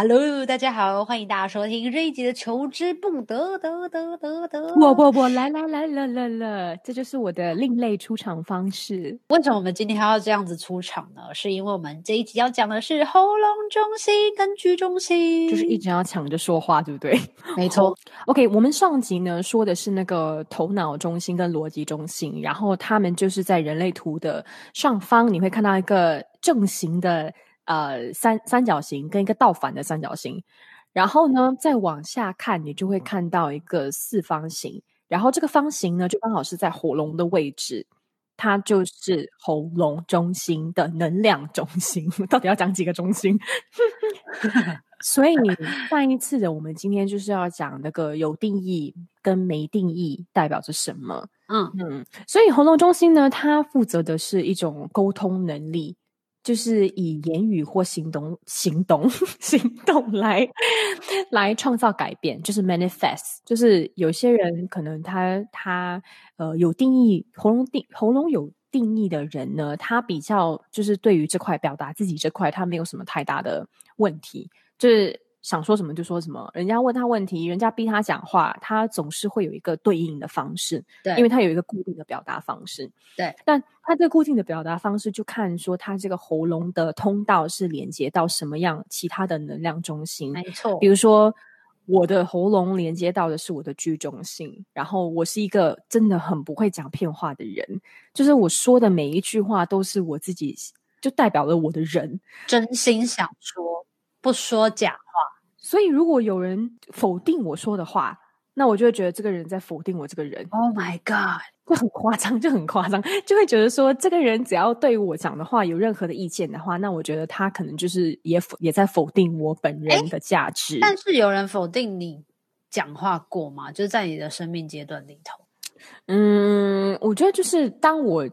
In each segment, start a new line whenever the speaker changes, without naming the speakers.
Hello，大家好，欢迎大家收听这一集的《求之不得》得得得得。
不不不，来来来了了了，这就是我的另类出场方式。
为什么我们今天还要这样子出场呢？是因为我们这一集要讲的是喉咙中心跟居中心，
就是一直要抢着说话，对不对？
没错。
OK，我们上集呢说的是那个头脑中心跟逻辑中心，然后他们就是在人类图的上方，你会看到一个正形的。呃，三三角形跟一个倒反的三角形，然后呢，再往下看，你就会看到一个四方形，然后这个方形呢，就刚好是在火龙的位置，它就是喉咙中心的能量中心。到底要讲几个中心？所以上一次的我们今天就是要讲那个有定义跟没定义代表着什么。嗯嗯，所以喉咙中心呢，它负责的是一种沟通能力。就是以言语或行动、行动、行动来来创造改变，就是 manifest。就是有些人可能他他呃有定义喉咙定喉咙有定义的人呢，他比较就是对于这块表达自己这块，他没有什么太大的问题，就是。想说什么就说什么，人家问他问题，人家逼他讲话，他总是会有一个对应的方式，
对，
因为他有一个固定的表达方式，
对。
但他这个固定的表达方式，就看说他这个喉咙的通道是连接到什么样其他的能量中心，
没错。
比如说，我的喉咙连接到的是我的居中心，然后我是一个真的很不会讲骗话的人，就是我说的每一句话都是我自己，就代表了我的人，
真心想说，不说假话。
所以，如果有人否定我说的话，那我就会觉得这个人在否定我这个人。
Oh my god，
就很夸张，就很夸张，就会觉得说，这个人只要对我讲的话有任何的意见的话，那我觉得他可能就是也否也在否定我本人的价值。
但是有人否定你讲话过吗？就是在你的生命阶段里头。
嗯，我觉得就是当我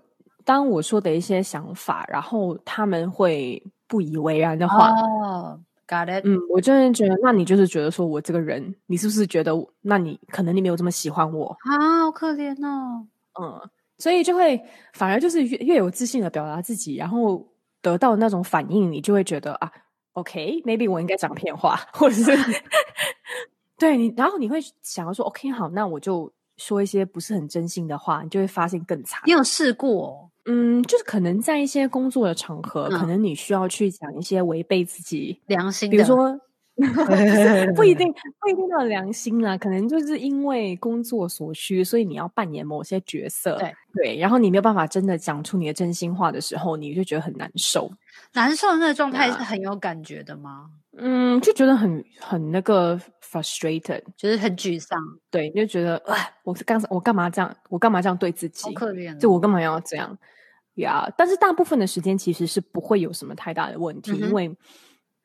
当我说的一些想法，然后他们会不以为然的话。
Oh. Got it.
嗯，我真的觉得，那你就是觉得说我这个人，你是不是觉得，那你可能你没有这么喜欢我
啊？好可怜哦。
嗯，所以就会反而就是越越有自信的表达自己，然后得到那种反应，你就会觉得啊，OK，maybe、okay, 我应该讲骗话，或者是 对你，然后你会想要说，OK，好，那我就说一些不是很真心的话，你就会发现更惨。
你有试过？
嗯，就是可能在一些工作的场合，嗯、可能你需要去讲一些违背自己
良心的，
比如说 不一定 不一定要良心啦，可能就是因为工作所需，所以你要扮演某些角色，
对
对，然后你没有办法真的讲出你的真心话的时候，你就觉得很难受。
难受的那个状态是很有感觉的吗？
嗯，就觉得很很那个 frustrated，
就是很沮丧。
对，你就觉得哎，我是刚才我干嘛这样？我干嘛这样对自己？
好可怜、哦，
就我干嘛要这样？呀，yeah, 但是大部分的时间其实是不会有什么太大的问题，嗯、因为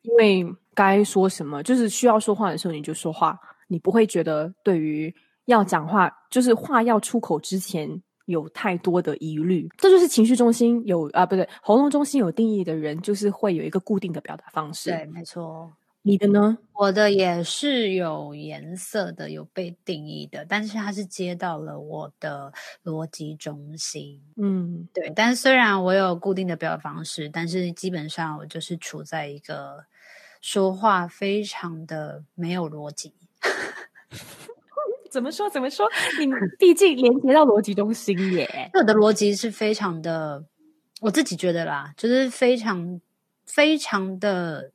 因为该说什么就是需要说话的时候你就说话，你不会觉得对于要讲话就是话要出口之前有太多的疑虑。这就是情绪中心有啊，不对，喉咙中心有定义的人，就是会有一个固定的表达方式。
对，没错。
你的呢？
我的也是有颜色的，有被定义的，但是它是接到了我的逻辑中心。嗯，对。但虽然我有固定的表达方式，但是基本上我就是处在一个说话非常的没有逻辑。
怎么说？怎么说？你毕竟连接到逻辑中心耶。
我的逻辑是非常的，我自己觉得啦，就是非常非常的。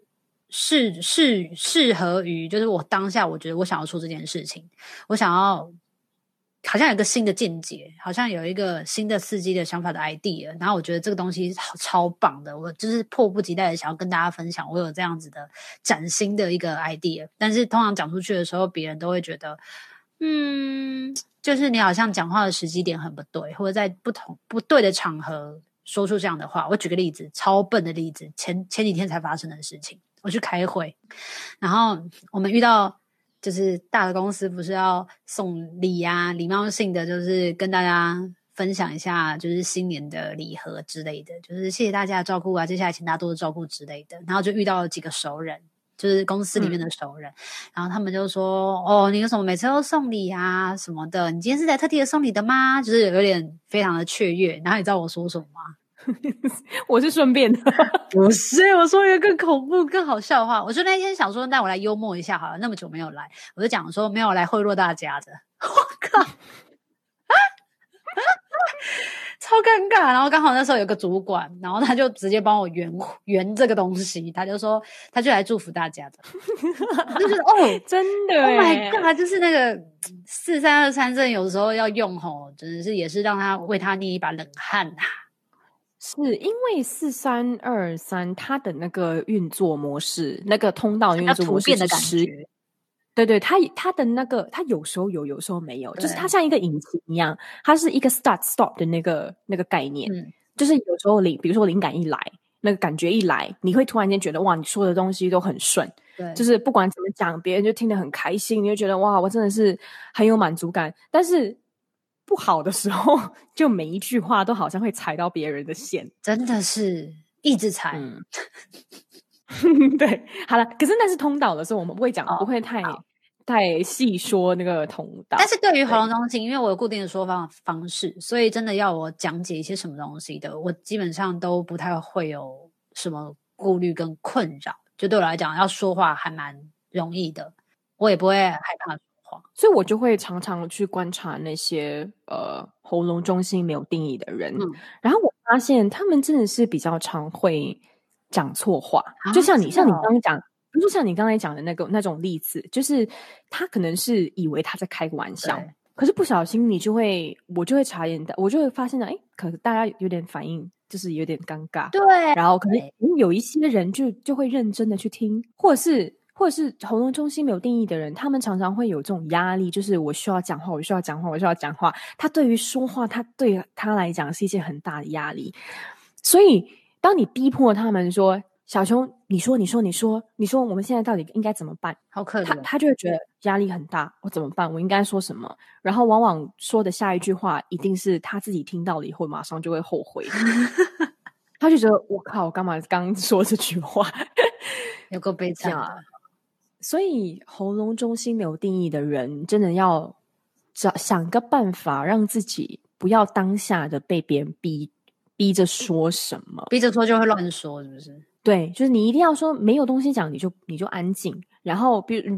适适适合于，就是我当下我觉得我想要说这件事情，我想要好像有一个新的见解，好像有一个新的刺激的想法的 idea，然后我觉得这个东西好超棒的，我就是迫不及待的想要跟大家分享，我有这样子的崭新的一个 idea，但是通常讲出去的时候，别人都会觉得，嗯，就是你好像讲话的时机点很不对，或者在不同不对的场合说出这样的话。我举个例子，超笨的例子，前前几天才发生的事情。我去开会，然后我们遇到就是大的公司，不是要送礼呀、啊，礼貌性的就是跟大家分享一下，就是新年的礼盒之类的，就是谢谢大家的照顾啊，接下来请大家多多照顾之类的。然后就遇到了几个熟人，就是公司里面的熟人，嗯、然后他们就说：“哦，你有什么每次都送礼啊什么的？你今天是来特地的送礼的吗？”就是有点非常的雀跃。然后你知道我说什么吗？
我是顺便的，
不是，我说一个更恐怖、更好笑的话。我就那天想说，那我来幽默一下好了。那么久没有来，我就讲说没有来贿赂大家的。我靠！超尴尬，然后刚好那时候有个主管，然后他就直接帮我圆圆这个东西，他就说他就来祝福大家的，就是哦，
真的
，Oh my God，就是那个四三二三，真的有的时候要用吼，真的是也是让他为他捏一把冷汗呐、啊。
是因为四三二三它的那个运作模式，那个通道运作模式的感觉。对对，它它的那个，它有时候有，有时候没有，就是它像一个引擎一样，它是一个 start stop 的那个那个概念。嗯，就是有时候灵，比如说灵感一来，那个感觉一来，你会突然间觉得哇，你说的东西都很顺。对，就是不管怎么讲，别人就听得很开心，你就觉得哇，我真的是很有满足感。但是不好的时候，就每一句话都好像会踩到别人的线，
真的是一直踩。嗯
对，好了，可是那是通导的时候，我们不会讲，哦、不会太太细说那个通导。
但是对于喉咙中心，因为我有固定的说方方式，所以真的要我讲解一些什么东西的，我基本上都不太会有什么顾虑跟困扰。就对我来讲，要说话还蛮容易的，我也不会害怕
所以我就会常常去观察那些呃喉咙中心没有定义的人，嗯、然后我发现他们真的是比较常会。讲错话，就像你，啊、像你刚刚讲，比如说像你刚才讲的那个那种例子，就是他可能是以为他在开个玩笑，可是不小心你就会，我就会察言到，我就会发现到，哎，可是大家有点反应，就是有点尴尬，
对，
然后可能。有一些人就就会认真的去听，或者是或者是喉咙中心没有定义的人，他们常常会有这种压力，就是我需要讲话，我需要讲话，我需要讲话，他对于说话，他对他来讲是一件很大的压力，所以。当你逼迫他们说：“小熊，你说，你说，你说，你说，我们现在到底应该怎么办？”
好可怜，
他他就会觉得压力很大。我怎么办？我应该说什么？然后往往说的下一句话，一定是他自己听到了以后，马上就会后悔。他就觉得我靠，我干嘛刚说这句话？
有个悲惨。
所以喉咙中心没有定义的人，真的要找想个办法，让自己不要当下的被别人逼。逼着说什么？
逼着说就会乱说，是不是？
对，就是你一定要说没有东西讲，你就你就安静。然后，比如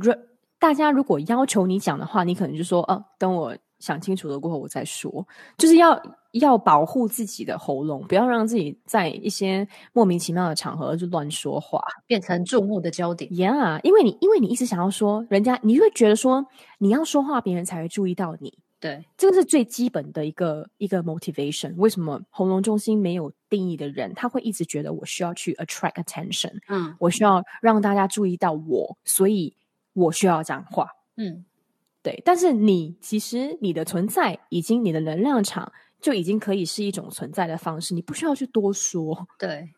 大家如果要求你讲的话，你可能就说：“哦、啊，等我想清楚了过后我再说。”就是要要保护自己的喉咙，不要让自己在一些莫名其妙的场合就乱说话，
变成注目的焦点。
Yeah，因为你因为你一直想要说，人家你就会觉得说你要说话，别人才会注意到你。
对，
这个是最基本的一个一个 motivation。为什么喉咙中心没有定义的人，他会一直觉得我需要去 attract attention？嗯，我需要让大家注意到我，所以我需要讲话。嗯，对。但是你其实你的存在，已经你的能量场就已经可以是一种存在的方式，你不需要去多说。
对。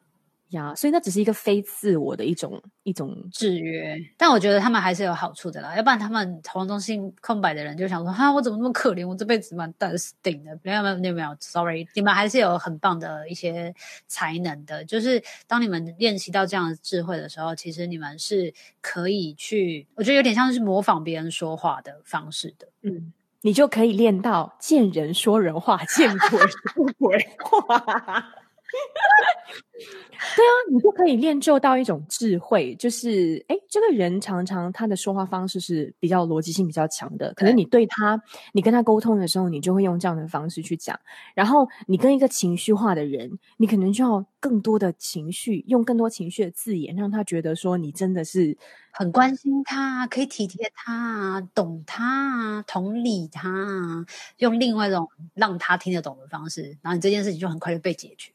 呀，所以那只是一个非自我的一种一种
制约，但我觉得他们还是有好处的啦。要不然他们喉咙中心空白的人就想说：哈，我怎么那么可怜？我这辈子蛮淡定的。没有没有没有没有，sorry，你们还是有很棒的一些才能的。就是当你们练习到这样的智慧的时候，其实你们是可以去，我觉得有点像是模仿别人说话的方式的。
嗯，你就可以练到见人说人话，见鬼说鬼话。对啊，你就可以练就到一种智慧，就是哎，这个人常常他的说话方式是比较逻辑性比较强的，可能你对他，你跟他沟通的时候，你就会用这样的方式去讲。然后你跟一个情绪化的人，你可能就要更多的情绪，用更多情绪的字眼，让他觉得说你真的是
很关心他，可以体贴他，懂他，同理他，用另外一种让他听得懂的方式，然后你这件事情就很快就被解决。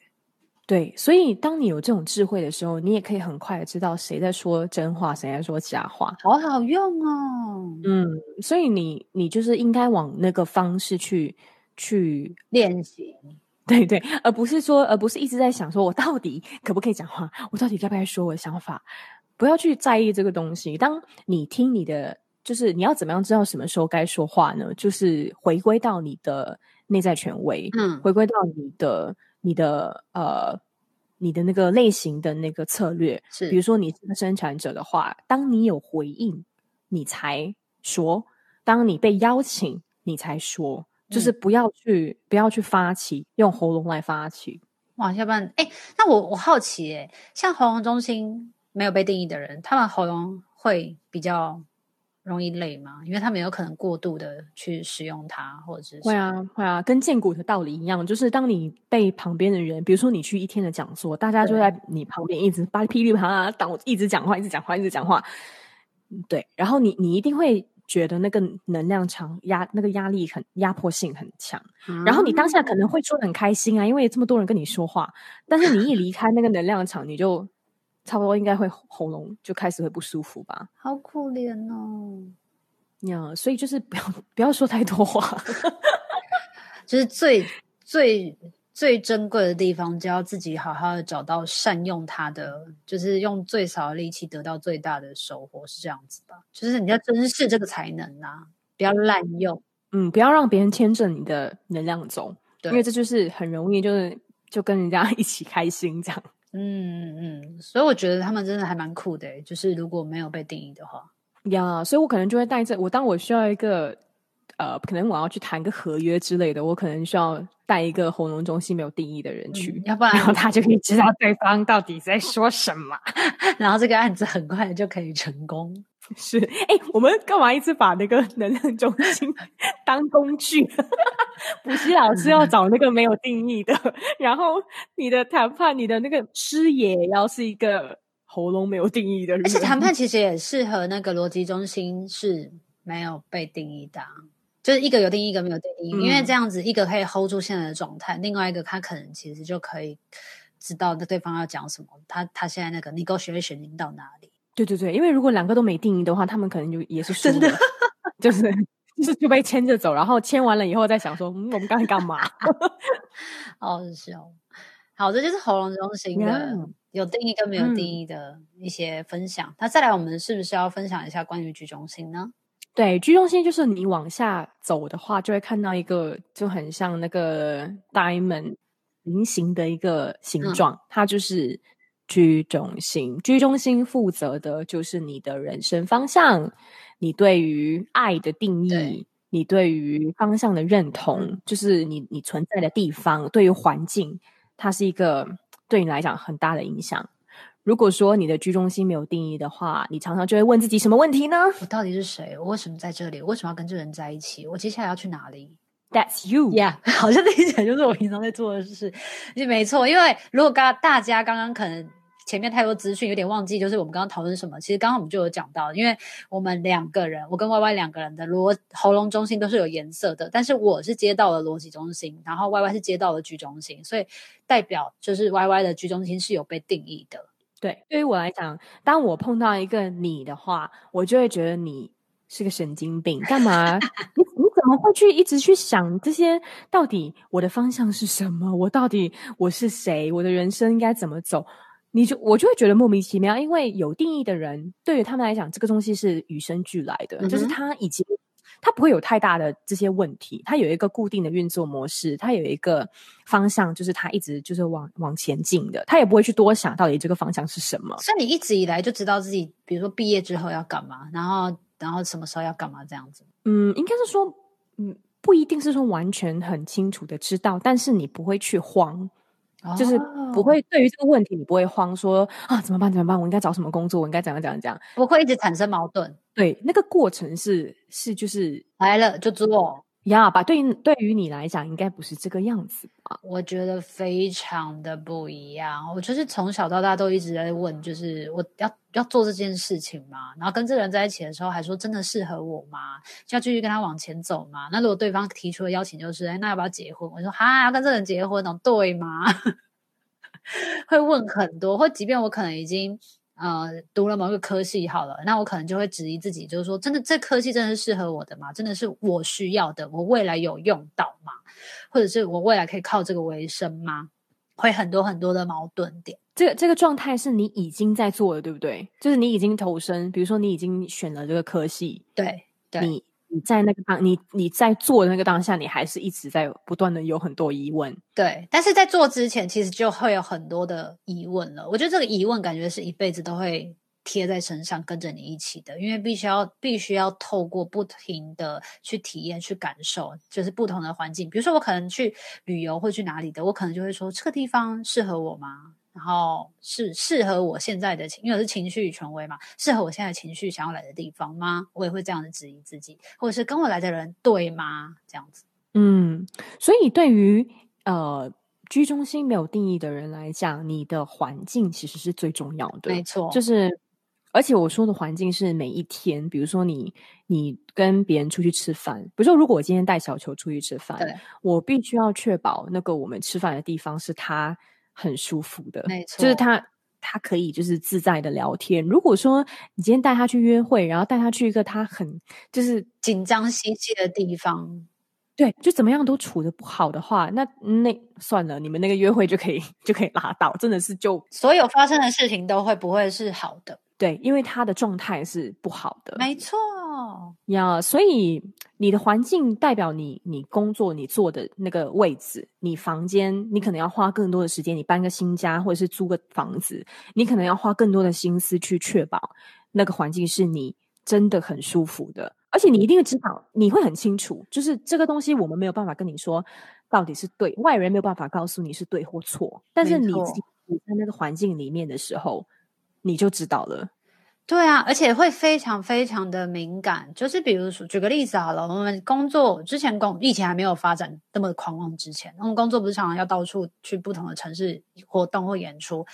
对，所以当你有这种智慧的时候，你也可以很快的知道谁在说真话，谁在说假话，
好好用哦。
嗯，所以你你就是应该往那个方式去去
练习，
对对，而不是说，而不是一直在想说我到底可不可以讲话，我到底该不该说我的想法，不要去在意这个东西。当你听你的，就是你要怎么样知道什么时候该说话呢？就是回归到你的内在权威，嗯，回归到你的。你的呃，你的那个类型的那个策略，
是。
比如说你是个生产者的话，当你有回应，你才说；当你被邀请，你才说，就是不要去、嗯、不要去发起，用喉咙来发起。
哇，要不然，哎，那我我好奇，哎，像喉咙中心没有被定义的人，他们喉咙会比较容易累吗？因为他们有可能过度的去使用它，或者是
会啊会啊，跟荐骨的道理一样，就是当你被旁边的人，比如说你去一天的讲座，大家就在你旁边一直噼里啪啦当一直讲话，一直讲话，一直讲话，对，然后你你一定会。觉得那个能量场压那个压力很压迫性很强，嗯，然后你当下可能会说很开心啊，因为这么多人跟你说话，但是你一离开那个能量场，你就差不多应该会喉咙就开始会不舒服吧？
好可怜哦，
呀，所以就是不要 不要说太多话，
就是最最。最珍贵的地方，就要自己好好的找到善用它的，就是用最少的力气得到最大的收获，是这样子吧？就是你要珍视这个才能啊，不要滥用，
嗯，不要让别人牵着你的能量走，对，因为这就是很容易就是就跟人家一起开心这样。
嗯嗯，所以我觉得他们真的还蛮酷的，就是如果没有被定义的话，
呀，所以我可能就会带着我，当我需要一个。呃，可能我要去谈个合约之类的，我可能需要带一个喉咙中心没有定义的人去，
嗯、要不然
然后他就可以知道对方到底在说什么，
然后这个案子很快就可以成功。
是，哎，我们干嘛一直把那个能量中心 当工具？补习老师要找那个没有定义的，然后你的谈判，你的那个师爷要是一个喉咙没有定义的人，
而且谈判其实也适合那个逻辑中心是没有被定义的。就是一个有定义，一个没有定义，嗯，因为这样子一个可以 hold 住现在的状态，另外一个他可能其实就可以知道那对方要讲什么，他他现在那个 negotiation 已经到哪里？
对对对，因为如果两个都没定义的话，他们可能就也是真的，就是就是就被牵着走，然后牵完了以后再想说，嗯，我们刚才干嘛？
好笑。好，这就是喉咙中心的.有定义跟没有定义的一些分享。那、嗯、再来，我们是不是要分享一下关于居中心呢？
对居中心就是你往下走的话，就会看到一个就很像那个 diamond 菱形的一个形状，嗯，它就是 G 中心。居中心负责的就是你的人生方向，你对于爱的定义，你对于方向的认同，嗯，就是你你存在的地方，对于环境，它是一个对你来讲很大的影响。如果说你的居中心没有定义的话，你常常就会问自己什么问题呢？
我到底是谁？我为什么在这里？我为什么要跟这人在一起？我接下来要去哪里
？That's you.
Yeah，好像听起来就是我平常在做的事。就没错，因为如果刚大家刚刚可能前面太多资讯，有点忘记，就是我们刚刚讨论什么。其实刚刚我们就有讲到，因为我们两个人，我跟 Y Y 两个人的逻喉咙中心都是有颜色的，但是我是接到了逻辑中心，然后 Y Y 是接到了 G 中心，所以代表就是 Y Y 的 G 中心是有被定义的。
对，对于我来讲，当我碰到一个你的话，我就会觉得你是个神经病。干嘛？你 你怎么会去一直去想这些？到底我的方向是什么？我到底我是谁？我的人生应该怎么走？你就我就会觉得莫名其妙。因为有定义的人，对于他们来讲，这个东西是与生俱来的，嗯、就是他已经。他不会有太大的这些问题，他有一个固定的运作模式，他有一个方向，就是他一直就是往往前进的，他也不会去多想到底这个方向是什么。
所以你一直以来就知道自己，比如说毕业之后要干嘛，然后然后什么时候要干嘛这样子。
嗯，应该是说，嗯，不一定是说完全很清楚的知道，但是你不会去慌。就是不会对于这个问题，你不会慌说啊，怎么办？怎么办？我应该找什么工作？我应该怎样怎样怎样？
不会一直产生矛盾。
对，那个过程是是就是
来了就做。
呀，吧，对于对于你来讲，应该不是这个样子吧？
我觉得非常的不一样。我就是从小到大都一直在问，就是我要要做这件事情吗？然后跟这个人在一起的时候，还说真的适合我吗？就要继续跟他往前走吗？那如果对方提出的邀请就是，哎，那要不要结婚？我说哈，要跟这个人结婚哦，对吗？会问很多，或即便我可能已经。呃，读了某个科系好了，那我可能就会质疑自己，就是说，真的这科系真的是适合我的吗？真的是我需要的？我未来有用到吗？或者是我未来可以靠这个为生吗？会很多很多的矛盾点。
这个这个状态是你已经在做了，对不对？就是你已经投身，比如说你已经选了这个科系，
对，对，
你你在那个当，你你在做的那个当下，你还是一直在不断的有很多疑问。
对，但是在做之前，其实就会有很多的疑问了。我觉得这个疑问感觉是一辈子都会贴在身上，跟着你一起的，因为必须要必须要透过不停的去体验、去感受，就是不同的环境。比如说，我可能去旅游或去哪里的，我可能就会说这个地方适合我吗？然后是适合我现在的情，因为我是情绪权威嘛，适合我现在情绪想要来的地方吗？我也会这样子质疑自己，或者是跟我来的人对吗？这样子。
嗯，所以对于呃居中心没有定义的人来讲，你的环境其实是最重要的。
没错，
就是而且我说的环境是每一天，比如说你你跟别人出去吃饭，比如说如果我今天带小球出去吃饭，
对，
我必须要确保那个我们吃饭的地方是他。很舒服的，
没错，
就是他，他可以就是自在的聊天。如果说你今天带他去约会，然后带他去一个他很就是
紧张兮兮的地方，
对，就怎么样都处的不好的话，那那算了，你们那个约会就可以就可以拉倒，真的是就
所有发生的事情都会不会是好的。
对，因为他的状态是不好的，
没错
呀。Yeah, 所以你的环境代表你，你工作你坐的那个位置，你房间，你可能要花更多的时间。你搬个新家，或者是租个房子，你可能要花更多的心思去确保那个环境是你真的很舒服的。而且你一定会知道，你会很清楚，就是这个东西我们没有办法跟你说到底是对，外人没有办法告诉你是对或错。但是你自己处在那个环境里面的时候。你就知道了，
对啊，而且会非常非常的敏感。就是比如说，举个例子好了，我们工作之前工疫情还没有发展那么狂妄之前，我们工作不是常常要到处去不同的城市活动或演出，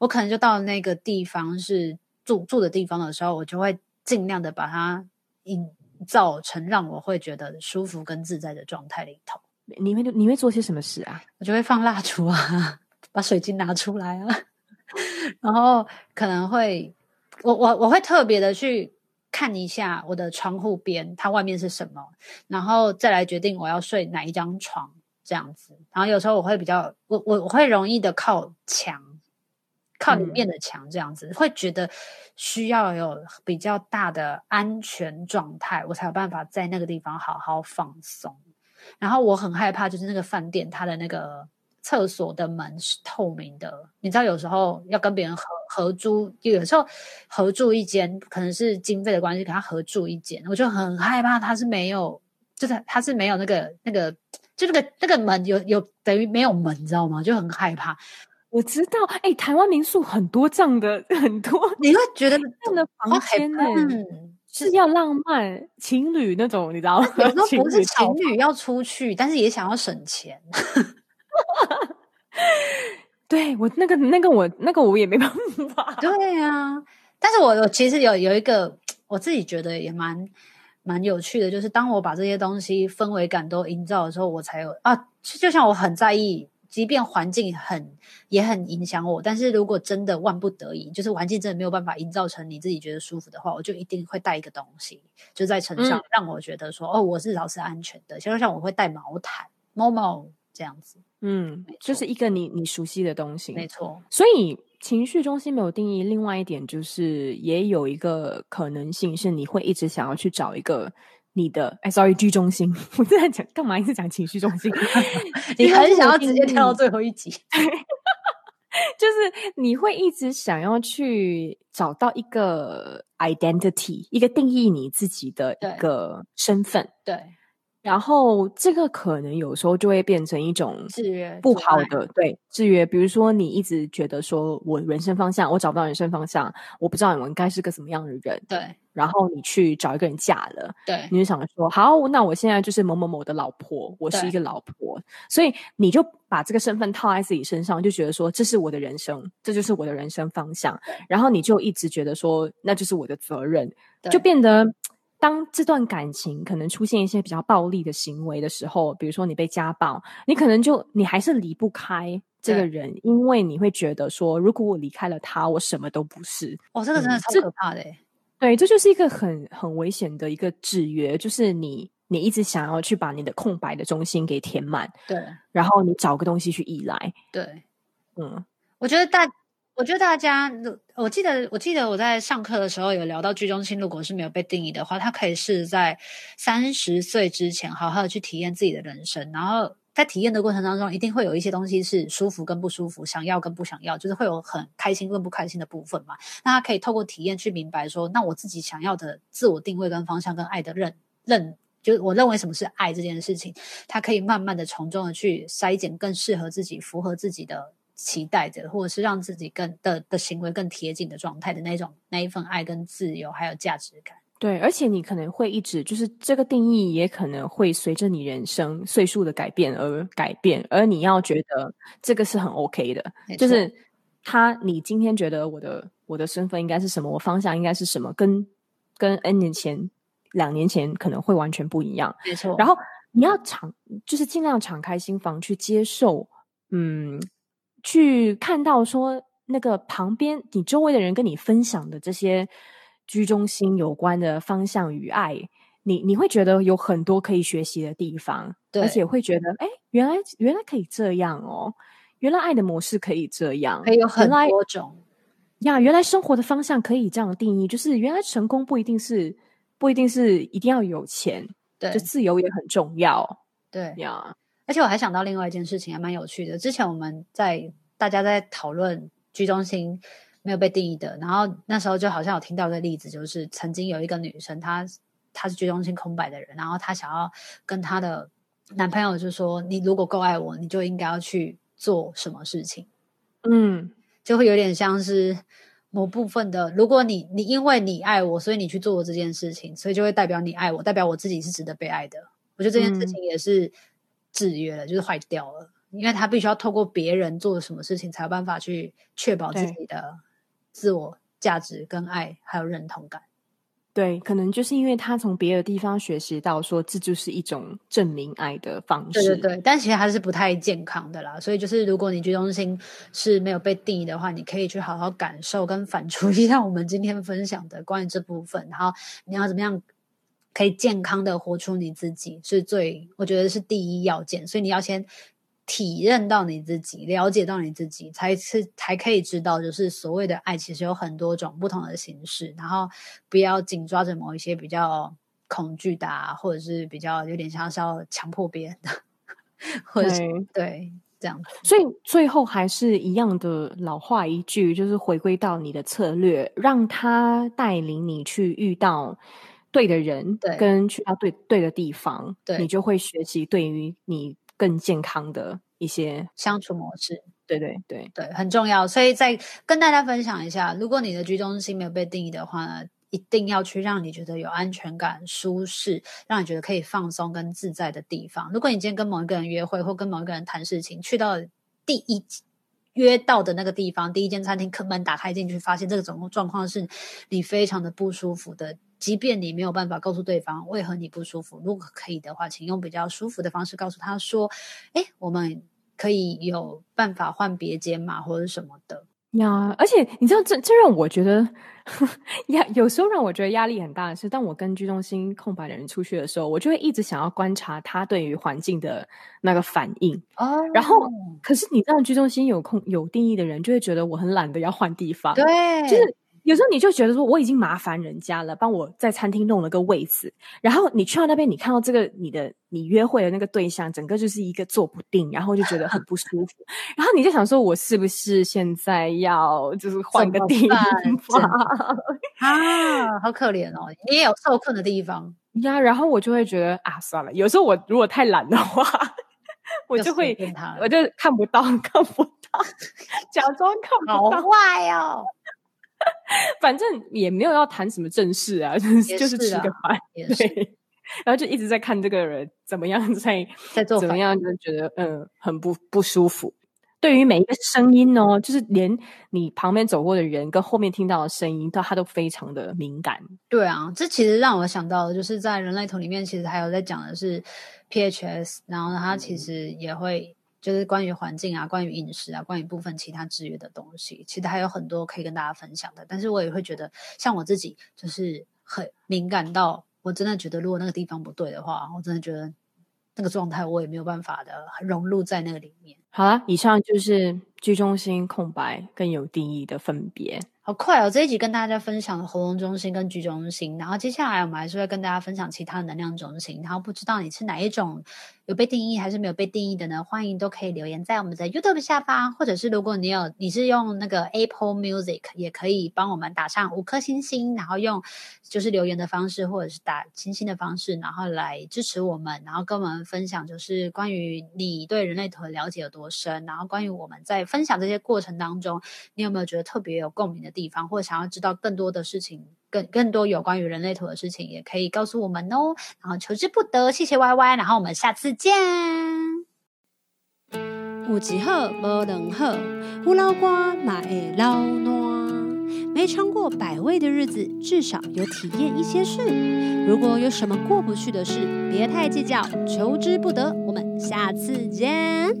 我可能就到那个地方是住住的地方的时候，我就会尽量的把它营造成让我会觉得舒服跟自在的状态里头。
你会你会做些什么事啊？
我就会放蜡烛啊，把水晶拿出来啊。然后可能会，我我我会特别的去看一下我的窗户边，它外面是什么，然后再来决定我要睡哪一张床这样子。然后有时候我会比较，我我我会容易的靠墙，靠里面的墙这样子，嗯、会觉得需要有比较大的安全状态，我才有办法在那个地方好好放松。然后我很害怕，就是那个饭店它的那个。厕所的门是透明的，你知道有时候要跟别人合合租，有时候合住一间，可能是经费的关系，给他合住一间，我就很害怕他是没有，就是他是没有那个那个，就那个那个门有有等于没有门，你知道吗？就很害怕。
我知道，哎、欸，台湾民宿很多这样的，很多
你会觉得这
样的房间呢、欸，是要浪漫情侣那种，你知道吗？
有时候 不是情侣要出去，但是也想要省钱。
对我那个那个我那个我也没办法。
对啊，但是我我其实有有一个我自己觉得也蛮蛮有趣的，就是当我把这些东西氛围感都营造的时候，我才有啊。就像我很在意，即便环境很也很影响我，但是如果真的万不得已，就是环境真的没有办法营造成你自己觉得舒服的话，我就一定会带一个东西，就在身上让我觉得说、嗯、哦，我至少是安全的。就像我会带毛毯，毛毛这样子。嗯，
就是一个你你熟悉的东西，
没错。
所以情绪中心没有定义。另外一点就是，也有一个可能性是，你会一直想要去找一个你的。哎，sorry，居中心，我正在讲干嘛？一直讲情绪中心，
你很想要直接跳到最后一集。
就是你会一直想要去找到一个 identity，一个定义你自己的一个身份，
对。对
然后这个可能有时候就会变成一种制约，不好的对制约。比如说，你一直觉得说我人生方向，我找不到人生方向，我不知道我应该是个什么样的人。
对。
然后你去找一个人嫁了，
对，
你就想说，好，那我现在就是某某某的老婆，我是一个老婆，所以你就把这个身份套在自己身上，就觉得说这是我的人生，这就是我的人生方向。然后你就一直觉得说，那就是我的责任，就变得。当这段感情可能出现一些比较暴力的行为的时候，比如说你被家暴，你可能就你还是离不开这个人，因为你会觉得说，如果我离开了他，我什么都不是。
哦，这个真的超可怕的。嗯，
对，这就是一个很很危险的一个制约，就是你你一直想要去把你的空白的中心给填满，
对，
然后你找个东西去依赖，
对，
嗯，
我觉得大。我觉得大家，我记得我记得我在上课的时候有聊到居中心，如果是没有被定义的话，他可以是在三十岁之前好好的去体验自己的人生，然后。在体验的过程当中，一定会有一些东西是舒服跟不舒服，想要跟不想要，就是会有很开心跟不开心的部分嘛。那他可以透过体验去明白说，那我自己想要的自我定位跟方向跟爱的认认，就是我认为什么是爱这件事情，他可以慢慢的从中的去筛减更适合自己、符合自己的期待着，或者是让自己更的的行为更贴近的状态的那种那一份爱跟自由还有价值感。
对，而且你可能会一直就是这个定义，也可能会随着你人生岁数的改变而改变。而你要觉得这个是很 OK 的，就是他，你今天觉得我的我的身份应该是什么，我方向应该是什么，跟跟 N 年前、两年前可能会完全不一样。
没错。
然后你要敞，就是尽量敞开心房去接受，嗯，去看到说那个旁边你周围的人跟你分享的这些。居中心有关的方向与爱，你你会觉得有很多可以学习的地方，对，而且会觉得，哎，原来原来可以这样哦，原来爱的模式可以这样，
可以有很多种
呀，原来生活的方向可以这样定义，就是原来成功不一定是不一定是一定要有钱，对，就自由也很重要，
对
呀。
而且我还想到另外一件事情，还蛮有趣的。之前我们在大家在讨论居中心。没有被定义的，然后那时候就好像有听到一个例子，就是曾经有一个女生，她她是居中心空白的人，然后她想要跟她的男朋友就说：“你如果够爱我，你就应该要去做什么事情。”嗯，就会有点像是某部分的，如果你你因为你爱我，所以你去做这件事情，所以就会代表你爱我，代表我自己是值得被爱的。我觉得这件事情也是制约了，嗯、就是坏掉了，因为他必须要透过别人做什么事情，才有办法去确保自己的。自我价值跟爱还有认同感，
对，可能就是因为他从别的地方学习到，说这就是一种证明爱的方式。
对对对，但其实还是不太健康的啦。所以就是，如果你居中心是没有被定义的话，你可以去好好感受跟反刍一下我们今天分享的关于这部分。然后你要怎么样可以健康的活出你自己，是最我觉得是第一要件。所以你要先。体认到你自己，了解到你自己，才是才可以知道，就是所谓的爱，其实有很多种不同的形式。然后不要紧抓着某一些比较恐惧的啊，或者是比较有点像是要强迫别人的，或者是对，对这样子。
所以最后还是一样的老话一句，就是回归到你的策略，让他带领你去遇到对的人，对，跟去到对对的地方，对，你就会学习对于你。更健康的一些
相处模式，
对对对
对，很重要。所以再跟大家分享一下，如果你的居中心没有被定义的话呢，一定要去让你觉得有安全感、舒适，让你觉得可以放松跟自在的地方。如果你今天跟某一个人约会，或跟某一个人谈事情，去到第一约到的那个地方，第一间餐厅，门打开进去，发现这个总共状况是你非常的不舒服的。即便你没有办法告诉对方为何你不舒服，如果可以的话，请用比较舒服的方式告诉他说：“哎，我们可以有办法换别间嘛，或者什么的
呀。”而且你知道，这这让我觉得 压，有时候让我觉得压力很大的是，当我跟居中心空白的人出去的时候，我就会一直想要观察他对于环境的那个反应。哦，然后可是你知道，居中心有空有定义的人就会觉得我很懒得要换地方，
对，
就是。有时候你就觉得说，我已经麻烦人家了，帮我在餐厅弄了个位子，然后你去到那边，你看到这个你的你约会的那个对象，整个就是一个坐不定，然后就觉得很不舒服，然后你就想说，我是不是现在要就是换个地方
啊？好可怜哦，你也有受困的地方
呀。然后我就会觉得啊，算了，有时候我如果太懒的话，我就会我就看不到，看不到，假装看不到，
好坏哦。
反正也没有要谈什么正事啊，就是就是吃个饭，对，然后就一直在看这个人怎么样在
在做，
怎么样就觉得嗯很不不舒服。对于每一个声音哦，就是连你旁边走过的人跟后面听到的声音，都他都非常的敏感。
对啊，这其实让我想到的就是在人类图里面，其实还有在讲的是 PHS，然后他其实也会。就是关于环境啊，关于饮食啊，关于部分其他制约的东西，其实还有很多可以跟大家分享的。但是我也会觉得，像我自己就是很敏感到，我真的觉得如果那个地方不对的话，我真的觉得那个状态，我也没有办法的融入在那个里面。
好啦，以上就是居中心空白更有定义的分别。
好快哦！这一集跟大家分享了喉咙中心跟居中心，然后接下来我们还是会跟大家分享其他的能量中心。然后不知道你是哪一种，有被定义还是没有被定义的呢？欢迎都可以留言在我们的 YouTube 下方，或者是如果你有你是用那个 Apple Music，也可以帮我们打上五颗星星，然后用就是留言的方式或者是打星星的方式，然后来支持我们，然后跟我们分享就是关于你对人类图的了解有多深，然后关于我们在分享这些过程当中，你有没有觉得特别有共鸣的地方，或者想要知道更多的事情，更更多有关于人类图的事情，也可以告诉我们哦。然后求之不得，谢谢 Y Y，然后我们下次见。
有一好无两好，有老瓜嘛会老烂。没尝过百味的日子，至少有体验一些事。如果有什么过不去的事，别太计较，求之不得。我们下次见。